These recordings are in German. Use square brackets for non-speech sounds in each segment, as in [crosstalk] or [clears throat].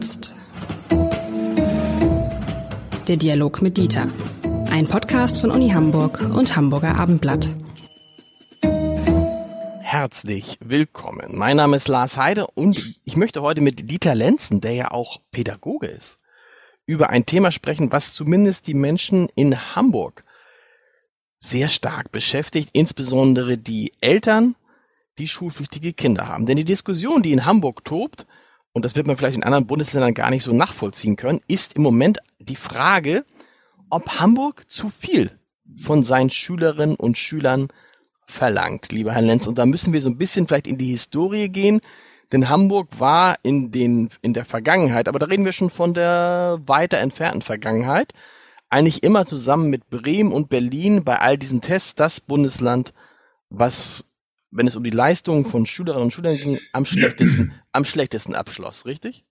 jetzt. Der Dialog mit Dieter. Ein Podcast von Uni Hamburg und Hamburger Abendblatt. Herzlich willkommen. Mein Name ist Lars Heide und ich möchte heute mit Dieter Lenzen, der ja auch Pädagoge ist, über ein Thema sprechen, was zumindest die Menschen in Hamburg sehr stark beschäftigt, insbesondere die Eltern, die schulpflichtige Kinder haben. Denn die Diskussion, die in Hamburg tobt, und das wird man vielleicht in anderen Bundesländern gar nicht so nachvollziehen können, ist im Moment die Frage, ob Hamburg zu viel von seinen Schülerinnen und Schülern verlangt, lieber Herr Lenz. Und da müssen wir so ein bisschen vielleicht in die Historie gehen, denn Hamburg war in den, in der Vergangenheit, aber da reden wir schon von der weiter entfernten Vergangenheit, eigentlich immer zusammen mit Bremen und Berlin bei all diesen Tests das Bundesland, was, wenn es um die Leistungen von Schülerinnen und Schülern ging, am schlechtesten, am schlechtesten abschloss, richtig?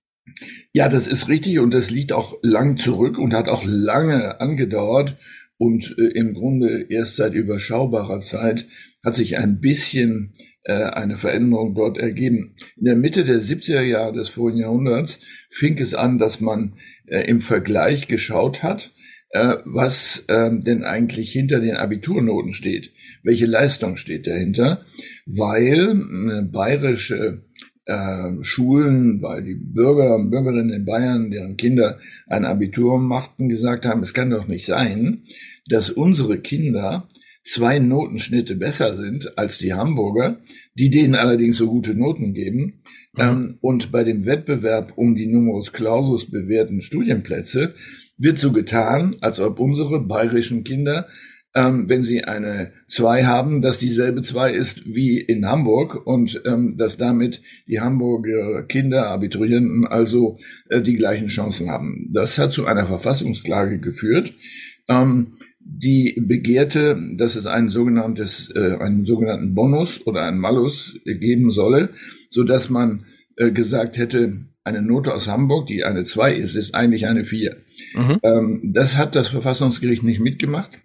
Ja, das ist richtig und das liegt auch lang zurück und hat auch lange angedauert und äh, im Grunde erst seit überschaubarer Zeit hat sich ein bisschen äh, eine Veränderung dort ergeben. In der Mitte der 70er Jahre des vorigen Jahrhunderts fing es an, dass man äh, im Vergleich geschaut hat, äh, was ähm, denn eigentlich hinter den Abiturnoten steht. Welche Leistung steht dahinter? Weil äh, bayerische äh, Schulen, weil die Bürger und Bürgerinnen in Bayern, deren Kinder ein Abitur machten, gesagt haben, es kann doch nicht sein, dass unsere Kinder zwei Notenschnitte besser sind als die Hamburger, die denen allerdings so gute Noten geben. Mhm. Ähm, und bei dem Wettbewerb um die Numerus Clausus bewährten Studienplätze wird so getan, als ob unsere bayerischen Kinder ähm, wenn sie eine 2 haben, dass dieselbe 2 ist wie in Hamburg und ähm, dass damit die Hamburger Kinder, Abiturienten also äh, die gleichen Chancen haben. Das hat zu einer Verfassungsklage geführt. Ähm, die begehrte, dass es ein sogenanntes, äh, einen sogenannten Bonus oder einen Malus geben solle, so dass man äh, gesagt hätte, eine Note aus Hamburg, die eine 2 ist, ist eigentlich eine 4. Mhm. Ähm, das hat das Verfassungsgericht nicht mitgemacht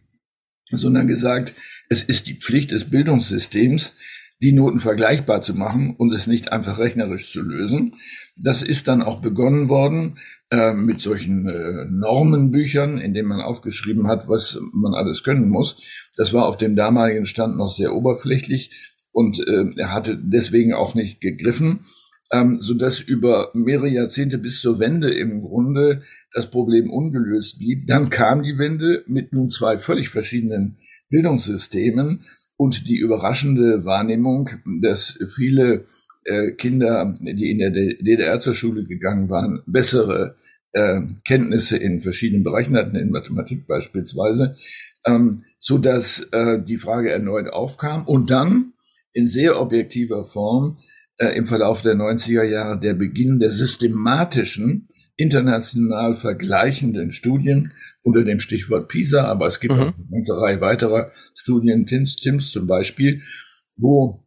sondern gesagt, es ist die Pflicht des Bildungssystems, die Noten vergleichbar zu machen und es nicht einfach rechnerisch zu lösen. Das ist dann auch begonnen worden äh, mit solchen äh, Normenbüchern, in denen man aufgeschrieben hat, was man alles können muss. Das war auf dem damaligen Stand noch sehr oberflächlich und äh, er hatte deswegen auch nicht gegriffen, ähm, so dass über mehrere Jahrzehnte bis zur Wende im Grunde das Problem ungelöst blieb. Dann kam die Wende mit nun zwei völlig verschiedenen Bildungssystemen und die überraschende Wahrnehmung, dass viele äh, Kinder, die in der DDR zur Schule gegangen waren, bessere äh, Kenntnisse in verschiedenen Bereichen hatten, in Mathematik beispielsweise, ähm, so dass äh, die Frage erneut aufkam und dann in sehr objektiver Form äh, im Verlauf der 90er Jahre der Beginn der systematischen international vergleichenden Studien unter dem Stichwort PISA, aber es gibt mhm. auch eine ganze Reihe weiterer Studien, TIMS, TIMS zum Beispiel, wo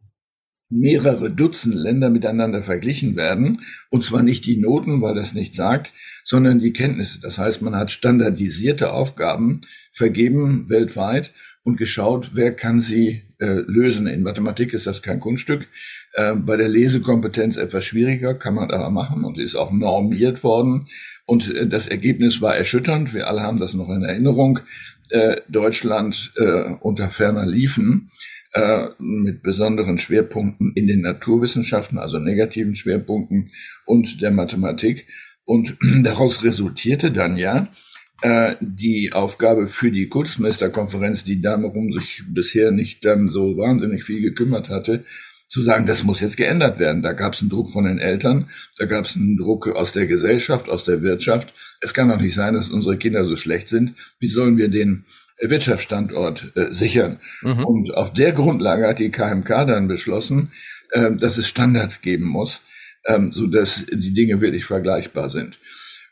mehrere Dutzend Länder miteinander verglichen werden. Und zwar nicht die Noten, weil das nicht sagt, sondern die Kenntnisse. Das heißt, man hat standardisierte Aufgaben vergeben weltweit und geschaut, wer kann sie äh, lösen. In Mathematik ist das kein Kunststück. Äh, bei der Lesekompetenz etwas schwieriger, kann man aber machen und ist auch normiert worden. Und äh, das Ergebnis war erschütternd. Wir alle haben das noch in Erinnerung. Äh, Deutschland unter ferner liefen mit besonderen Schwerpunkten in den Naturwissenschaften, also negativen Schwerpunkten und der Mathematik. Und [clears throat] daraus resultierte dann ja, äh, die Aufgabe für die Kultusmeisterkonferenz, die darum sich bisher nicht dann so wahnsinnig viel gekümmert hatte, zu sagen, das muss jetzt geändert werden. Da gab es einen Druck von den Eltern, da gab es einen Druck aus der Gesellschaft, aus der Wirtschaft. Es kann doch nicht sein, dass unsere Kinder so schlecht sind. Wie sollen wir den Wirtschaftsstandort äh, sichern? Mhm. Und auf der Grundlage hat die KMK dann beschlossen, äh, dass es Standards geben muss, äh, so dass die Dinge wirklich vergleichbar sind.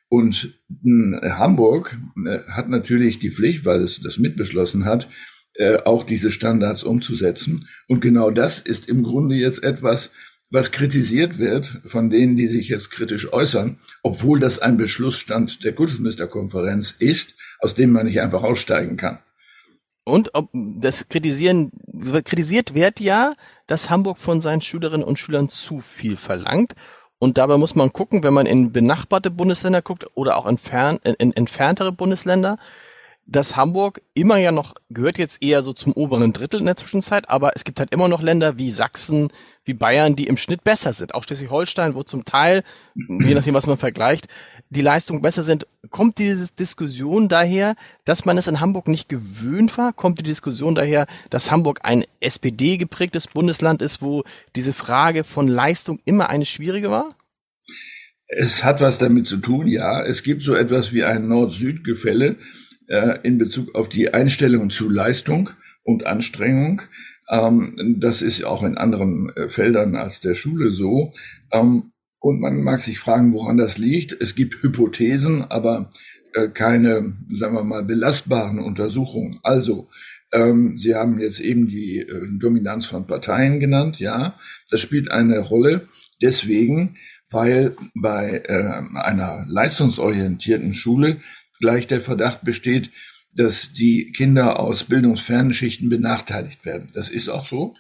Und äh, Hamburg äh, hat natürlich die Pflicht, weil es das mitbeschlossen hat, äh, auch diese Standards umzusetzen. Und genau das ist im Grunde jetzt etwas, was kritisiert wird von denen, die sich jetzt kritisch äußern, obwohl das ein Beschlussstand der Kultusministerkonferenz ist, aus dem man nicht einfach aussteigen kann. Und ob das kritisieren, kritisiert wird ja, dass Hamburg von seinen Schülerinnen und Schülern zu viel verlangt Und dabei muss man gucken, wenn man in benachbarte Bundesländer guckt oder auch entfernt, in, in entferntere Bundesländer, dass Hamburg immer ja noch, gehört jetzt eher so zum oberen Drittel in der Zwischenzeit, aber es gibt halt immer noch Länder wie Sachsen, wie Bayern, die im Schnitt besser sind. Auch Schleswig-Holstein, wo zum Teil, je nachdem, was man vergleicht, die Leistungen besser sind. Kommt diese Diskussion daher, dass man es in Hamburg nicht gewöhnt war? Kommt die Diskussion daher, dass Hamburg ein SPD geprägtes Bundesland ist, wo diese Frage von Leistung immer eine schwierige war? Es hat was damit zu tun, ja. Es gibt so etwas wie ein Nord-Süd-Gefälle äh, in Bezug auf die Einstellung zu Leistung und Anstrengung. Ähm, das ist auch in anderen äh, Feldern als der Schule so. Ähm, und man mag sich fragen, woran das liegt. Es gibt Hypothesen, aber äh, keine, sagen wir mal, belastbaren Untersuchungen. Also, ähm, Sie haben jetzt eben die äh, Dominanz von Parteien genannt. Ja, das spielt eine Rolle. Deswegen, weil bei äh, einer leistungsorientierten Schule gleich der Verdacht besteht, dass die Kinder aus bildungsfernen Schichten benachteiligt werden. Das ist auch so.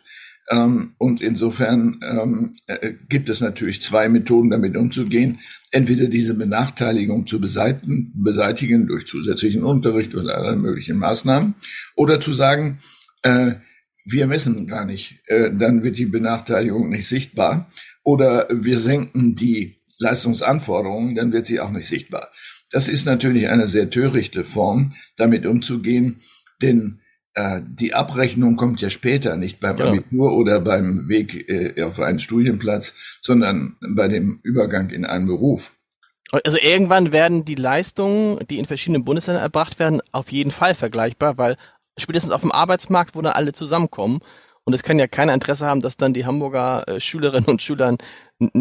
Ähm, und insofern ähm, äh, gibt es natürlich zwei Methoden, damit umzugehen. Entweder diese Benachteiligung zu beseitigen, beseitigen durch zusätzlichen Unterricht oder alle möglichen Maßnahmen, oder zu sagen, äh, wir messen gar nicht, äh, dann wird die Benachteiligung nicht sichtbar. Oder wir senken die Leistungsanforderungen, dann wird sie auch nicht sichtbar. Das ist natürlich eine sehr törichte Form, damit umzugehen, denn die Abrechnung kommt ja später, nicht beim genau. Abitur oder beim Weg äh, auf einen Studienplatz, sondern bei dem Übergang in einen Beruf. Also irgendwann werden die Leistungen, die in verschiedenen Bundesländern erbracht werden, auf jeden Fall vergleichbar, weil spätestens auf dem Arbeitsmarkt, wo dann alle zusammenkommen, und es kann ja keiner Interesse haben, dass dann die Hamburger äh, Schülerinnen und Schüler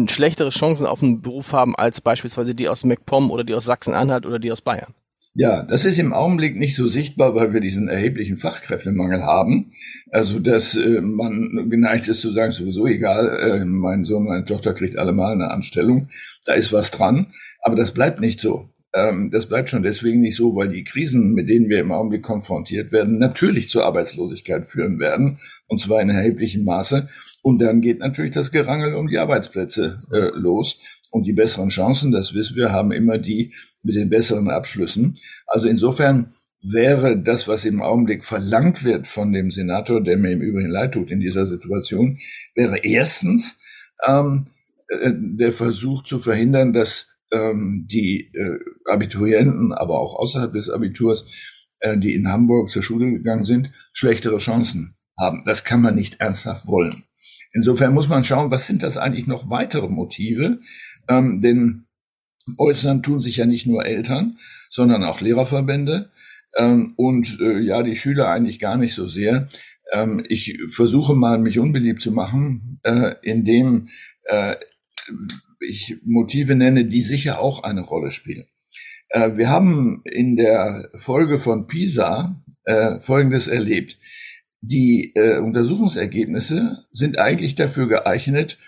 schlechtere Chancen auf einen Beruf haben als beispielsweise die aus MacPom oder die aus Sachsen-Anhalt oder die aus Bayern. Ja, das ist im Augenblick nicht so sichtbar, weil wir diesen erheblichen Fachkräftemangel haben. Also, dass äh, man geneigt ist zu sagen, sowieso egal, äh, mein Sohn, meine Tochter kriegt alle mal eine Anstellung. Da ist was dran. Aber das bleibt nicht so. Ähm, das bleibt schon deswegen nicht so, weil die Krisen, mit denen wir im Augenblick konfrontiert werden, natürlich zur Arbeitslosigkeit führen werden. Und zwar in erheblichem Maße. Und dann geht natürlich das Gerangel um die Arbeitsplätze äh, los. Und die besseren Chancen, das wissen wir, haben immer die mit den besseren Abschlüssen. Also insofern wäre das, was im Augenblick verlangt wird von dem Senator, der mir im Übrigen leid tut in dieser Situation, wäre erstens ähm, äh, der Versuch zu verhindern, dass ähm, die äh, Abiturienten, aber auch außerhalb des Abiturs, äh, die in Hamburg zur Schule gegangen sind, schlechtere Chancen haben. Das kann man nicht ernsthaft wollen. Insofern muss man schauen, was sind das eigentlich noch weitere Motive? Ähm, denn äußern tun sich ja nicht nur Eltern, sondern auch Lehrerverbände ähm, und äh, ja, die Schüler eigentlich gar nicht so sehr. Ähm, ich versuche mal, mich unbeliebt zu machen, äh, indem äh, ich Motive nenne, die sicher auch eine Rolle spielen. Äh, wir haben in der Folge von PISA äh, Folgendes erlebt. Die äh, Untersuchungsergebnisse sind eigentlich dafür geeignet,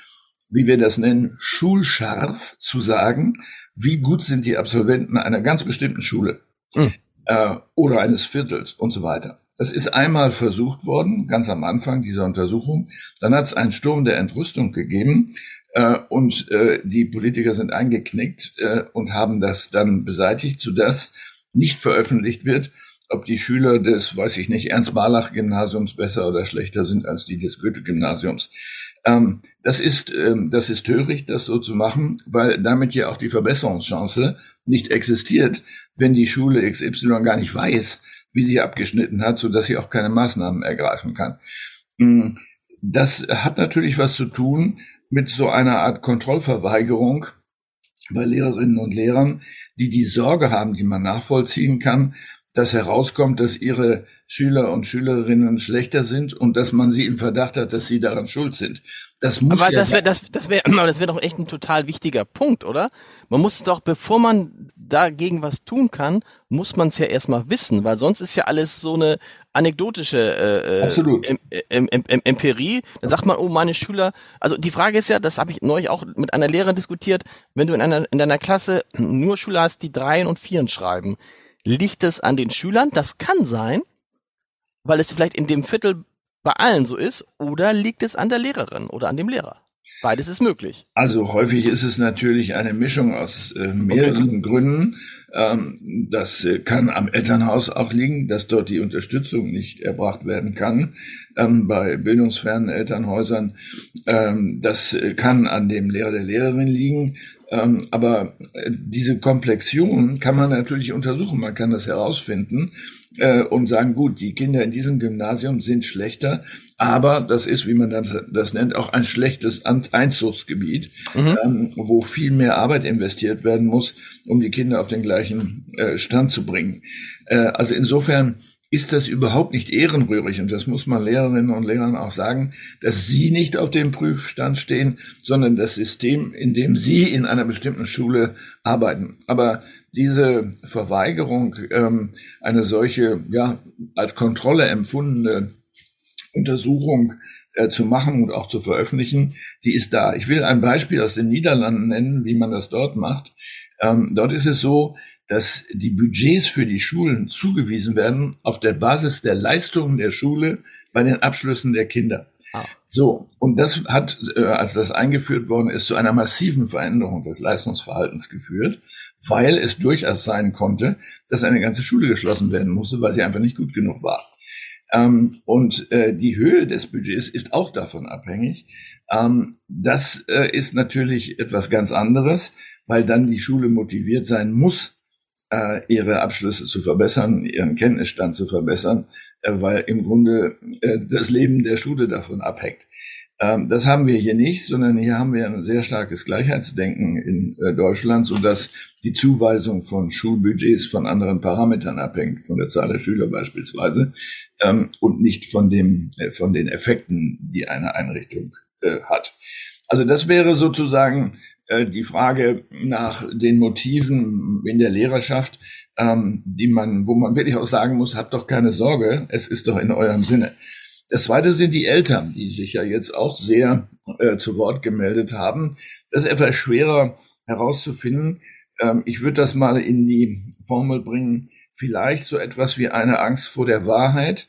wie wir das nennen, schulscharf zu sagen, wie gut sind die Absolventen einer ganz bestimmten Schule mhm. äh, oder eines Viertels und so weiter. Das ist einmal versucht worden, ganz am Anfang dieser Untersuchung. Dann hat es einen Sturm der Entrüstung gegeben äh, und äh, die Politiker sind eingeknickt äh, und haben das dann beseitigt, sodass nicht veröffentlicht wird, ob die Schüler des, weiß ich nicht, Ernst-Barlach-Gymnasiums besser oder schlechter sind als die des Goethe-Gymnasiums. Ähm, das ist, ähm, das ist töricht, das so zu machen, weil damit ja auch die Verbesserungschance nicht existiert, wenn die Schule XY gar nicht weiß, wie sie abgeschnitten hat, so dass sie auch keine Maßnahmen ergreifen kann. Mm, das hat natürlich was zu tun mit so einer Art Kontrollverweigerung bei Lehrerinnen und Lehrern, die die Sorge haben, die man nachvollziehen kann, dass herauskommt, dass ihre Schüler und Schülerinnen schlechter sind und dass man sie im Verdacht hat, dass sie daran schuld sind. Das muss aber ja das wäre das, das wäre [clears throat] das wäre doch echt ein total wichtiger Punkt, oder? Man muss doch, bevor man dagegen was tun kann, muss man es ja erstmal wissen, weil sonst ist ja alles so eine anekdotische äh, äh. Em, em, em, Empirie. Dann sagt man, oh, meine Schüler. Also die Frage ist ja, das habe ich neulich auch mit einer Lehrerin diskutiert, wenn du in einer in deiner Klasse nur Schüler hast, die Dreien und Vieren schreiben, Liegt es an den Schülern? Das kann sein, weil es vielleicht in dem Viertel bei allen so ist, oder liegt es an der Lehrerin oder an dem Lehrer? Beides ist möglich. Also häufig ist es natürlich eine Mischung aus äh, mehreren okay. Gründen. Ähm, das äh, kann am Elternhaus auch liegen, dass dort die Unterstützung nicht erbracht werden kann ähm, bei bildungsfernen Elternhäusern. Ähm, das äh, kann an dem Lehrer der Lehrerin liegen. Ähm, aber äh, diese Komplexion kann man natürlich untersuchen. Man kann das herausfinden äh, und sagen, gut, die Kinder in diesem Gymnasium sind schlechter, aber das ist, wie man das, das nennt, auch ein schlechtes Einzugsgebiet, mhm. ähm, wo viel mehr Arbeit investiert werden muss, um die Kinder auf den gleichen äh, Stand zu bringen. Äh, also insofern ist das überhaupt nicht ehrenrührig. Und das muss man Lehrerinnen und Lehrern auch sagen, dass sie nicht auf dem Prüfstand stehen, sondern das System, in dem sie in einer bestimmten Schule arbeiten. Aber diese Verweigerung, ähm, eine solche, ja, als Kontrolle empfundene Untersuchung äh, zu machen und auch zu veröffentlichen, die ist da. Ich will ein Beispiel aus den Niederlanden nennen, wie man das dort macht. Ähm, dort ist es so, dass die Budgets für die Schulen zugewiesen werden auf der Basis der Leistungen der Schule bei den Abschlüssen der Kinder. Ah. So, und das hat, äh, als das eingeführt worden ist, zu einer massiven Veränderung des Leistungsverhaltens geführt, weil es durchaus sein konnte, dass eine ganze Schule geschlossen werden musste, weil sie einfach nicht gut genug war. Ähm, und äh, die Höhe des Budgets ist auch davon abhängig. Ähm, das äh, ist natürlich etwas ganz anderes, weil dann die Schule motiviert sein muss, äh, ihre Abschlüsse zu verbessern, ihren Kenntnisstand zu verbessern, äh, weil im Grunde äh, das Leben der Schule davon abhängt. Ähm, das haben wir hier nicht, sondern hier haben wir ein sehr starkes Gleichheitsdenken in äh, Deutschland, so dass die Zuweisung von Schulbudgets von anderen Parametern abhängt, von der Zahl der Schüler beispielsweise, ähm, und nicht von dem, äh, von den Effekten, die eine Einrichtung äh, hat. Also das wäre sozusagen die Frage nach den Motiven in der Lehrerschaft, ähm, die man, wo man wirklich auch sagen muss, habt doch keine Sorge, es ist doch in eurem Sinne. Das zweite sind die Eltern, die sich ja jetzt auch sehr äh, zu Wort gemeldet haben. Das ist etwas schwerer herauszufinden. Ähm, ich würde das mal in die Formel bringen, vielleicht so etwas wie eine Angst vor der Wahrheit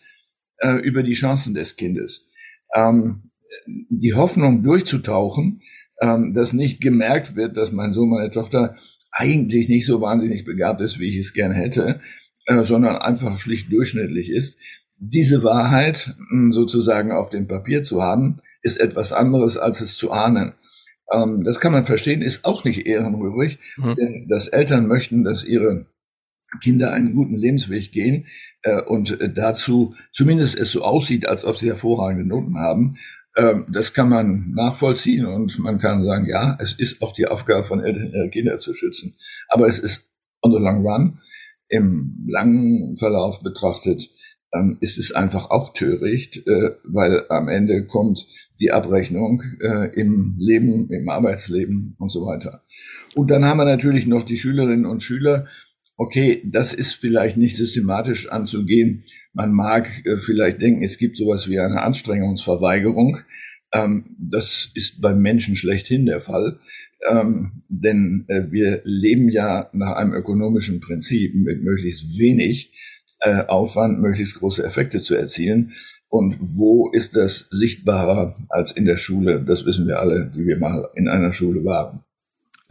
äh, über die Chancen des Kindes. Ähm, die Hoffnung durchzutauchen, ähm, dass nicht gemerkt wird, dass mein Sohn, meine Tochter eigentlich nicht so wahnsinnig begabt ist, wie ich es gerne hätte, äh, sondern einfach schlicht durchschnittlich ist. Diese Wahrheit hm, sozusagen auf dem Papier zu haben, ist etwas anderes, als es zu ahnen. Ähm, das kann man verstehen, ist auch nicht ehrenrührig, mhm. denn dass Eltern möchten, dass ihre Kinder einen guten Lebensweg gehen äh, und äh, dazu zumindest es so aussieht, als ob sie hervorragende Noten haben, das kann man nachvollziehen und man kann sagen, ja, es ist auch die Aufgabe von Eltern, ihre Kinder zu schützen. Aber es ist on the long run, im langen Verlauf betrachtet, ähm, ist es einfach auch töricht, äh, weil am Ende kommt die Abrechnung äh, im Leben, im Arbeitsleben und so weiter. Und dann haben wir natürlich noch die Schülerinnen und Schüler, okay, das ist vielleicht nicht systematisch anzugehen. Man mag äh, vielleicht denken, es gibt sowas wie eine Anstrengungsverweigerung. Ähm, das ist beim Menschen schlechthin der Fall. Ähm, denn äh, wir leben ja nach einem ökonomischen Prinzip mit möglichst wenig äh, Aufwand, möglichst große Effekte zu erzielen. Und wo ist das sichtbarer als in der Schule? Das wissen wir alle, die wir mal in einer Schule waren.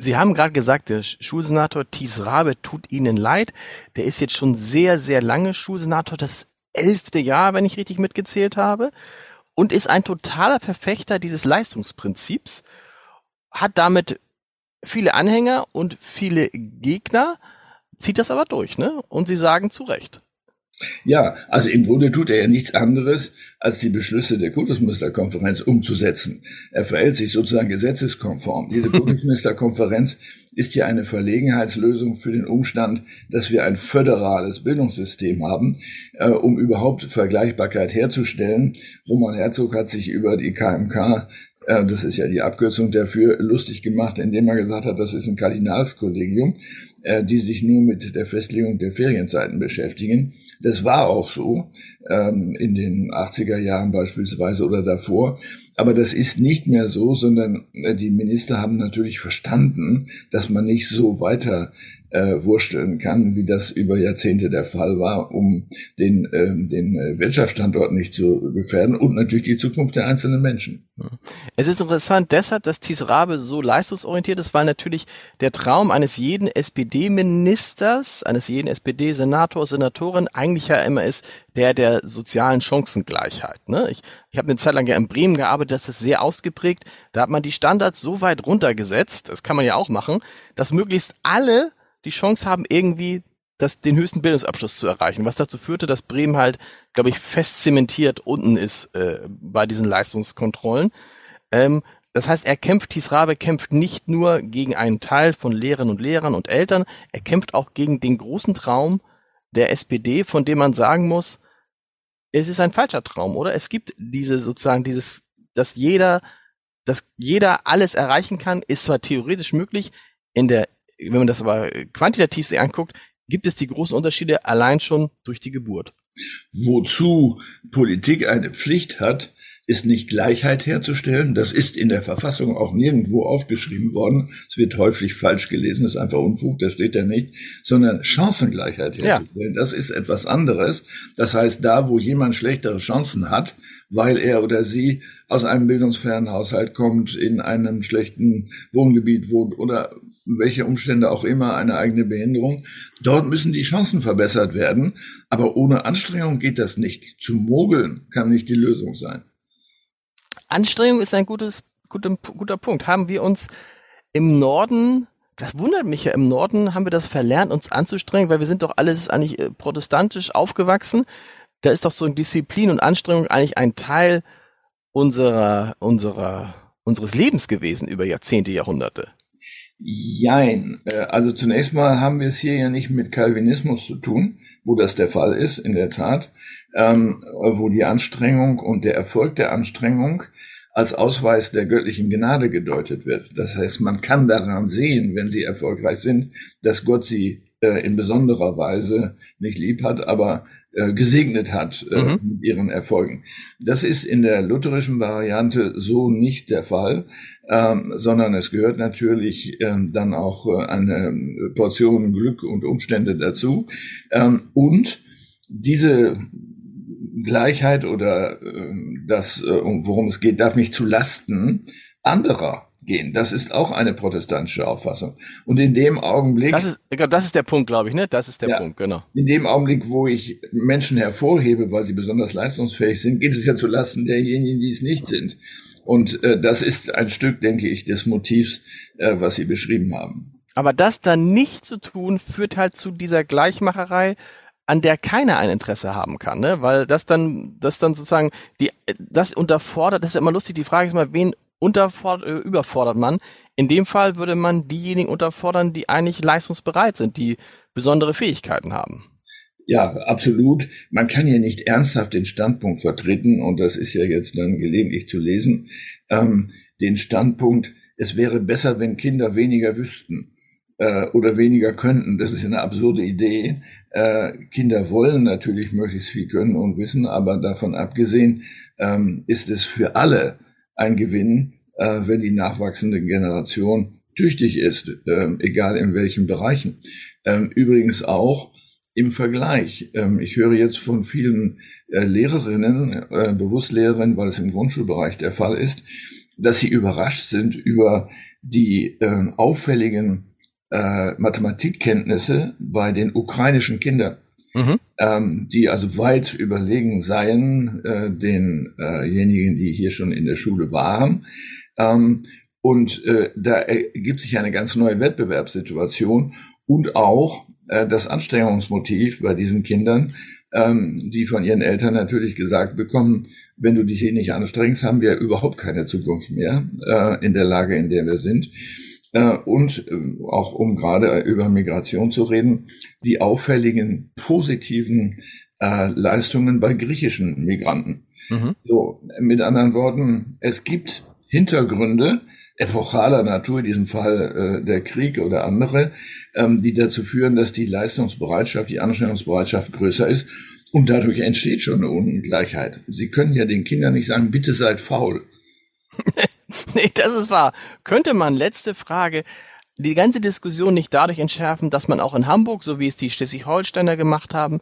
Sie haben gerade gesagt, der Schulsenator Thies Rabe tut Ihnen leid. Der ist jetzt schon sehr, sehr lange Schulsenator, das elfte Jahr, wenn ich richtig mitgezählt habe, und ist ein totaler Verfechter dieses Leistungsprinzips, hat damit viele Anhänger und viele Gegner, zieht das aber durch, ne? Und Sie sagen zu Recht. Ja, also im Grunde tut er ja nichts anderes, als die Beschlüsse der Kultusministerkonferenz umzusetzen. Er verhält sich sozusagen gesetzeskonform. Diese [laughs] Kultusministerkonferenz ist ja eine Verlegenheitslösung für den Umstand, dass wir ein föderales Bildungssystem haben, äh, um überhaupt Vergleichbarkeit herzustellen. Roman Herzog hat sich über die KMK äh, das ist ja die Abkürzung dafür, lustig gemacht, indem er gesagt hat, das ist ein Kardinalskollegium. Äh, die sich nur mit der Festlegung der Ferienzeiten beschäftigen. Das war auch so ähm, in den 80er Jahren beispielsweise oder davor. Aber das ist nicht mehr so, sondern äh, die Minister haben natürlich verstanden, dass man nicht so weiter äh, wursteln kann, wie das über Jahrzehnte der Fall war, um den, äh, den Wirtschaftsstandort nicht zu gefährden und natürlich die Zukunft der einzelnen Menschen. Es ist interessant deshalb, dass Thies Rabe so leistungsorientiert ist, weil natürlich der Traum eines jeden SPD-Ministers, eines jeden SPD-Senators, Senatorin eigentlich ja immer ist, der der sozialen Chancengleichheit. Ne? Ich, ich habe eine Zeit lang ja in Bremen gearbeitet, das ist sehr ausgeprägt. Da hat man die Standards so weit runtergesetzt, das kann man ja auch machen, dass möglichst alle die Chance haben, irgendwie das, den höchsten Bildungsabschluss zu erreichen, was dazu führte, dass Bremen halt, glaube ich, fest zementiert unten ist äh, bei diesen Leistungskontrollen. Ähm, das heißt, er kämpft, Thies Rabe kämpft nicht nur gegen einen Teil von Lehrern und Lehrern und Eltern, er kämpft auch gegen den großen Traum der SPD, von dem man sagen muss, es ist ein falscher Traum, oder? Es gibt diese sozusagen dieses, dass jeder, dass jeder alles erreichen kann, ist zwar theoretisch möglich, in der wenn man das aber quantitativ sich anguckt, gibt es die großen Unterschiede allein schon durch die Geburt. Wozu Politik eine Pflicht hat, ist nicht Gleichheit herzustellen. Das ist in der Verfassung auch nirgendwo aufgeschrieben worden. Es wird häufig falsch gelesen, das ist einfach Unfug, das steht da nicht, sondern Chancengleichheit herzustellen. Ja. Das ist etwas anderes. Das heißt, da, wo jemand schlechtere Chancen hat, weil er oder sie aus einem bildungsfernen Haushalt kommt, in einem schlechten Wohngebiet wohnt oder welche Umstände auch immer, eine eigene Behinderung. Dort müssen die Chancen verbessert werden. Aber ohne Anstrengung geht das nicht. Zu mogeln kann nicht die Lösung sein. Anstrengung ist ein gutes, guter, guter Punkt. Haben wir uns im Norden, das wundert mich ja, im Norden haben wir das verlernt, uns anzustrengen, weil wir sind doch alles eigentlich äh, protestantisch aufgewachsen. Da ist doch so Disziplin und Anstrengung eigentlich ein Teil unserer, unserer, unseres Lebens gewesen über Jahrzehnte, Jahrhunderte. Jein. Äh, also zunächst mal haben wir es hier ja nicht mit Calvinismus zu tun, wo das der Fall ist, in der Tat, ähm, wo die Anstrengung und der Erfolg der Anstrengung als Ausweis der göttlichen Gnade gedeutet wird. Das heißt, man kann daran sehen, wenn sie erfolgreich sind, dass Gott sie äh, in besonderer Weise nicht lieb hat, aber äh, gesegnet hat äh, mhm. mit ihren Erfolgen. Das ist in der lutherischen Variante so nicht der Fall, ähm, sondern es gehört natürlich ähm, dann auch äh, eine Portion Glück und Umstände dazu. Ähm, und diese Gleichheit oder äh, das, äh, worum es geht, darf nicht zu Lasten anderer gehen. Das ist auch eine protestantische Auffassung. Und in dem Augenblick. Das ist, das ist der Punkt, glaube ich, ne? Das ist der ja, Punkt, genau. In dem Augenblick, wo ich Menschen hervorhebe, weil sie besonders leistungsfähig sind, geht es ja zu Lasten derjenigen, die es nicht sind. Und äh, das ist ein Stück, denke ich, des Motivs, äh, was Sie beschrieben haben. Aber das dann nicht zu tun, führt halt zu dieser Gleichmacherei, an der keiner ein Interesse haben kann, ne? Weil das dann, das dann sozusagen die, das unterfordert, das ist immer lustig, die Frage ist mal, wen unterfordert, äh, überfordert man. In dem Fall würde man diejenigen unterfordern, die eigentlich leistungsbereit sind, die besondere Fähigkeiten haben. Ja, absolut. Man kann ja nicht ernsthaft den Standpunkt vertreten, und das ist ja jetzt dann gelegentlich zu lesen, ähm, den Standpunkt, es wäre besser, wenn Kinder weniger wüssten äh, oder weniger könnten. Das ist eine absurde Idee. Äh, Kinder wollen natürlich möglichst viel können und wissen, aber davon abgesehen ähm, ist es für alle ein Gewinn, äh, wenn die nachwachsende Generation tüchtig ist, äh, egal in welchen Bereichen. Ähm, übrigens auch im Vergleich. Ähm, ich höre jetzt von vielen äh, Lehrerinnen, äh, bewusst Lehrerinnen, weil es im Grundschulbereich der Fall ist, dass sie überrascht sind über die äh, auffälligen äh, Mathematikkenntnisse bei den ukrainischen Kindern mhm. Ähm, die also weit überlegen seien äh, denjenigen, die hier schon in der Schule waren. Ähm, und äh, da ergibt sich eine ganz neue Wettbewerbssituation und auch äh, das Anstrengungsmotiv bei diesen Kindern, ähm, die von ihren Eltern natürlich gesagt bekommen, wenn du dich hier nicht anstrengst, haben wir überhaupt keine Zukunft mehr äh, in der Lage, in der wir sind. Äh, und äh, auch um gerade über Migration zu reden, die auffälligen positiven äh, Leistungen bei griechischen Migranten. Mhm. So, mit anderen Worten, es gibt Hintergründe, epochaler Natur, in diesem Fall äh, der Krieg oder andere, ähm, die dazu führen, dass die Leistungsbereitschaft, die Anstrengungsbereitschaft größer ist und dadurch entsteht schon eine Ungleichheit. Sie können ja den Kindern nicht sagen, bitte seid faul. [laughs] [laughs] nee, das ist wahr. Könnte man, letzte Frage, die ganze Diskussion nicht dadurch entschärfen, dass man auch in Hamburg, so wie es die Schleswig-Holsteiner gemacht haben,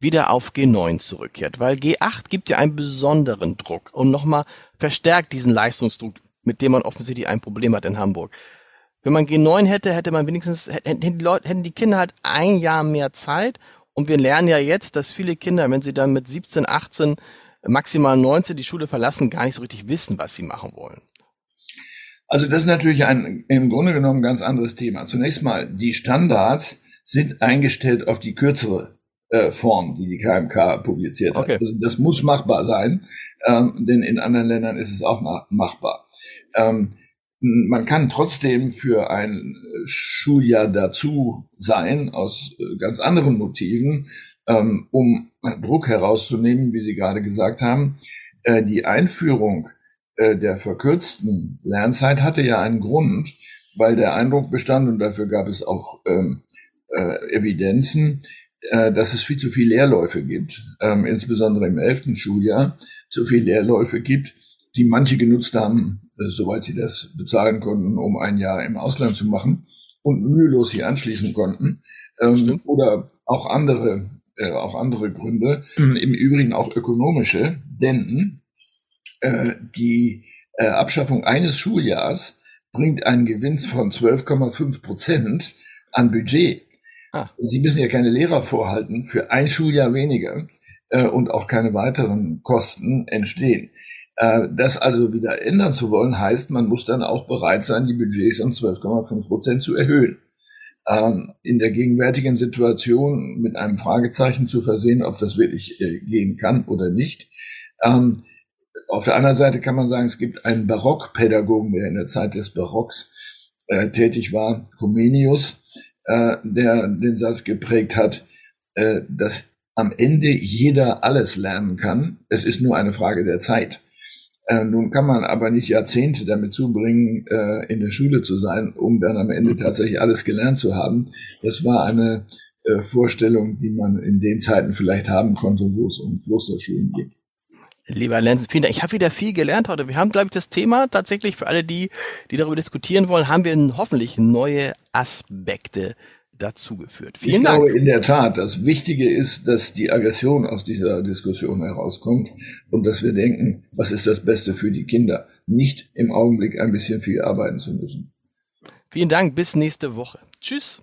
wieder auf G9 zurückkehrt, weil G8 gibt ja einen besonderen Druck und nochmal verstärkt diesen Leistungsdruck, mit dem man offensichtlich ein Problem hat in Hamburg. Wenn man G9 hätte, hätte man wenigstens, hätten die, Leute, hätten die Kinder halt ein Jahr mehr Zeit und wir lernen ja jetzt, dass viele Kinder, wenn sie dann mit 17, 18, maximal 19 die Schule verlassen, gar nicht so richtig wissen, was sie machen wollen. Also das ist natürlich ein im Grunde genommen ganz anderes Thema. Zunächst mal, die Standards sind eingestellt auf die kürzere äh, Form, die die KMK publiziert hat. Okay. Also das muss machbar sein, ähm, denn in anderen Ländern ist es auch machbar. Ähm, man kann trotzdem für ein Schuljahr dazu sein, aus äh, ganz anderen Motiven, ähm, um Druck herauszunehmen, wie Sie gerade gesagt haben. Äh, die Einführung der verkürzten Lernzeit hatte ja einen Grund, weil der Eindruck bestand, und dafür gab es auch ähm, äh, Evidenzen, äh, dass es viel zu viele Lehrläufe gibt, ähm, insbesondere im elften Schuljahr, zu viele Lehrläufe gibt, die manche genutzt haben, äh, soweit sie das bezahlen konnten, um ein Jahr im Ausland zu machen und mühelos sie anschließen konnten. Ähm, oder auch andere, äh, auch andere Gründe, im Übrigen auch ökonomische, denn äh, die äh, Abschaffung eines Schuljahrs bringt einen Gewinn von 12,5 Prozent an Budget. Ah. Sie müssen ja keine Lehrer vorhalten für ein Schuljahr weniger äh, und auch keine weiteren Kosten entstehen. Äh, das also wieder ändern zu wollen, heißt, man muss dann auch bereit sein, die Budgets um 12,5 Prozent zu erhöhen. Ähm, in der gegenwärtigen Situation mit einem Fragezeichen zu versehen, ob das wirklich äh, gehen kann oder nicht. Ähm, auf der anderen Seite kann man sagen, es gibt einen Barockpädagogen, der in der Zeit des Barocks äh, tätig war, Comenius, äh, der den Satz geprägt hat, äh, dass am Ende jeder alles lernen kann. Es ist nur eine Frage der Zeit. Äh, nun kann man aber nicht Jahrzehnte damit zubringen, äh, in der Schule zu sein, um dann am Ende tatsächlich alles gelernt zu haben. Das war eine äh, Vorstellung, die man in den Zeiten vielleicht haben konnte, wo es um Klosterschulen ging. Lieber Lenz, vielen Dank. Ich habe wieder viel gelernt heute. Wir haben, glaube ich, das Thema tatsächlich für alle, die, die darüber diskutieren wollen, haben wir hoffentlich neue Aspekte dazugeführt. Vielen ich Dank. glaube in der Tat, das Wichtige ist, dass die Aggression aus dieser Diskussion herauskommt und dass wir denken, was ist das Beste für die Kinder? Nicht im Augenblick ein bisschen viel arbeiten zu müssen. Vielen Dank. Bis nächste Woche. Tschüss.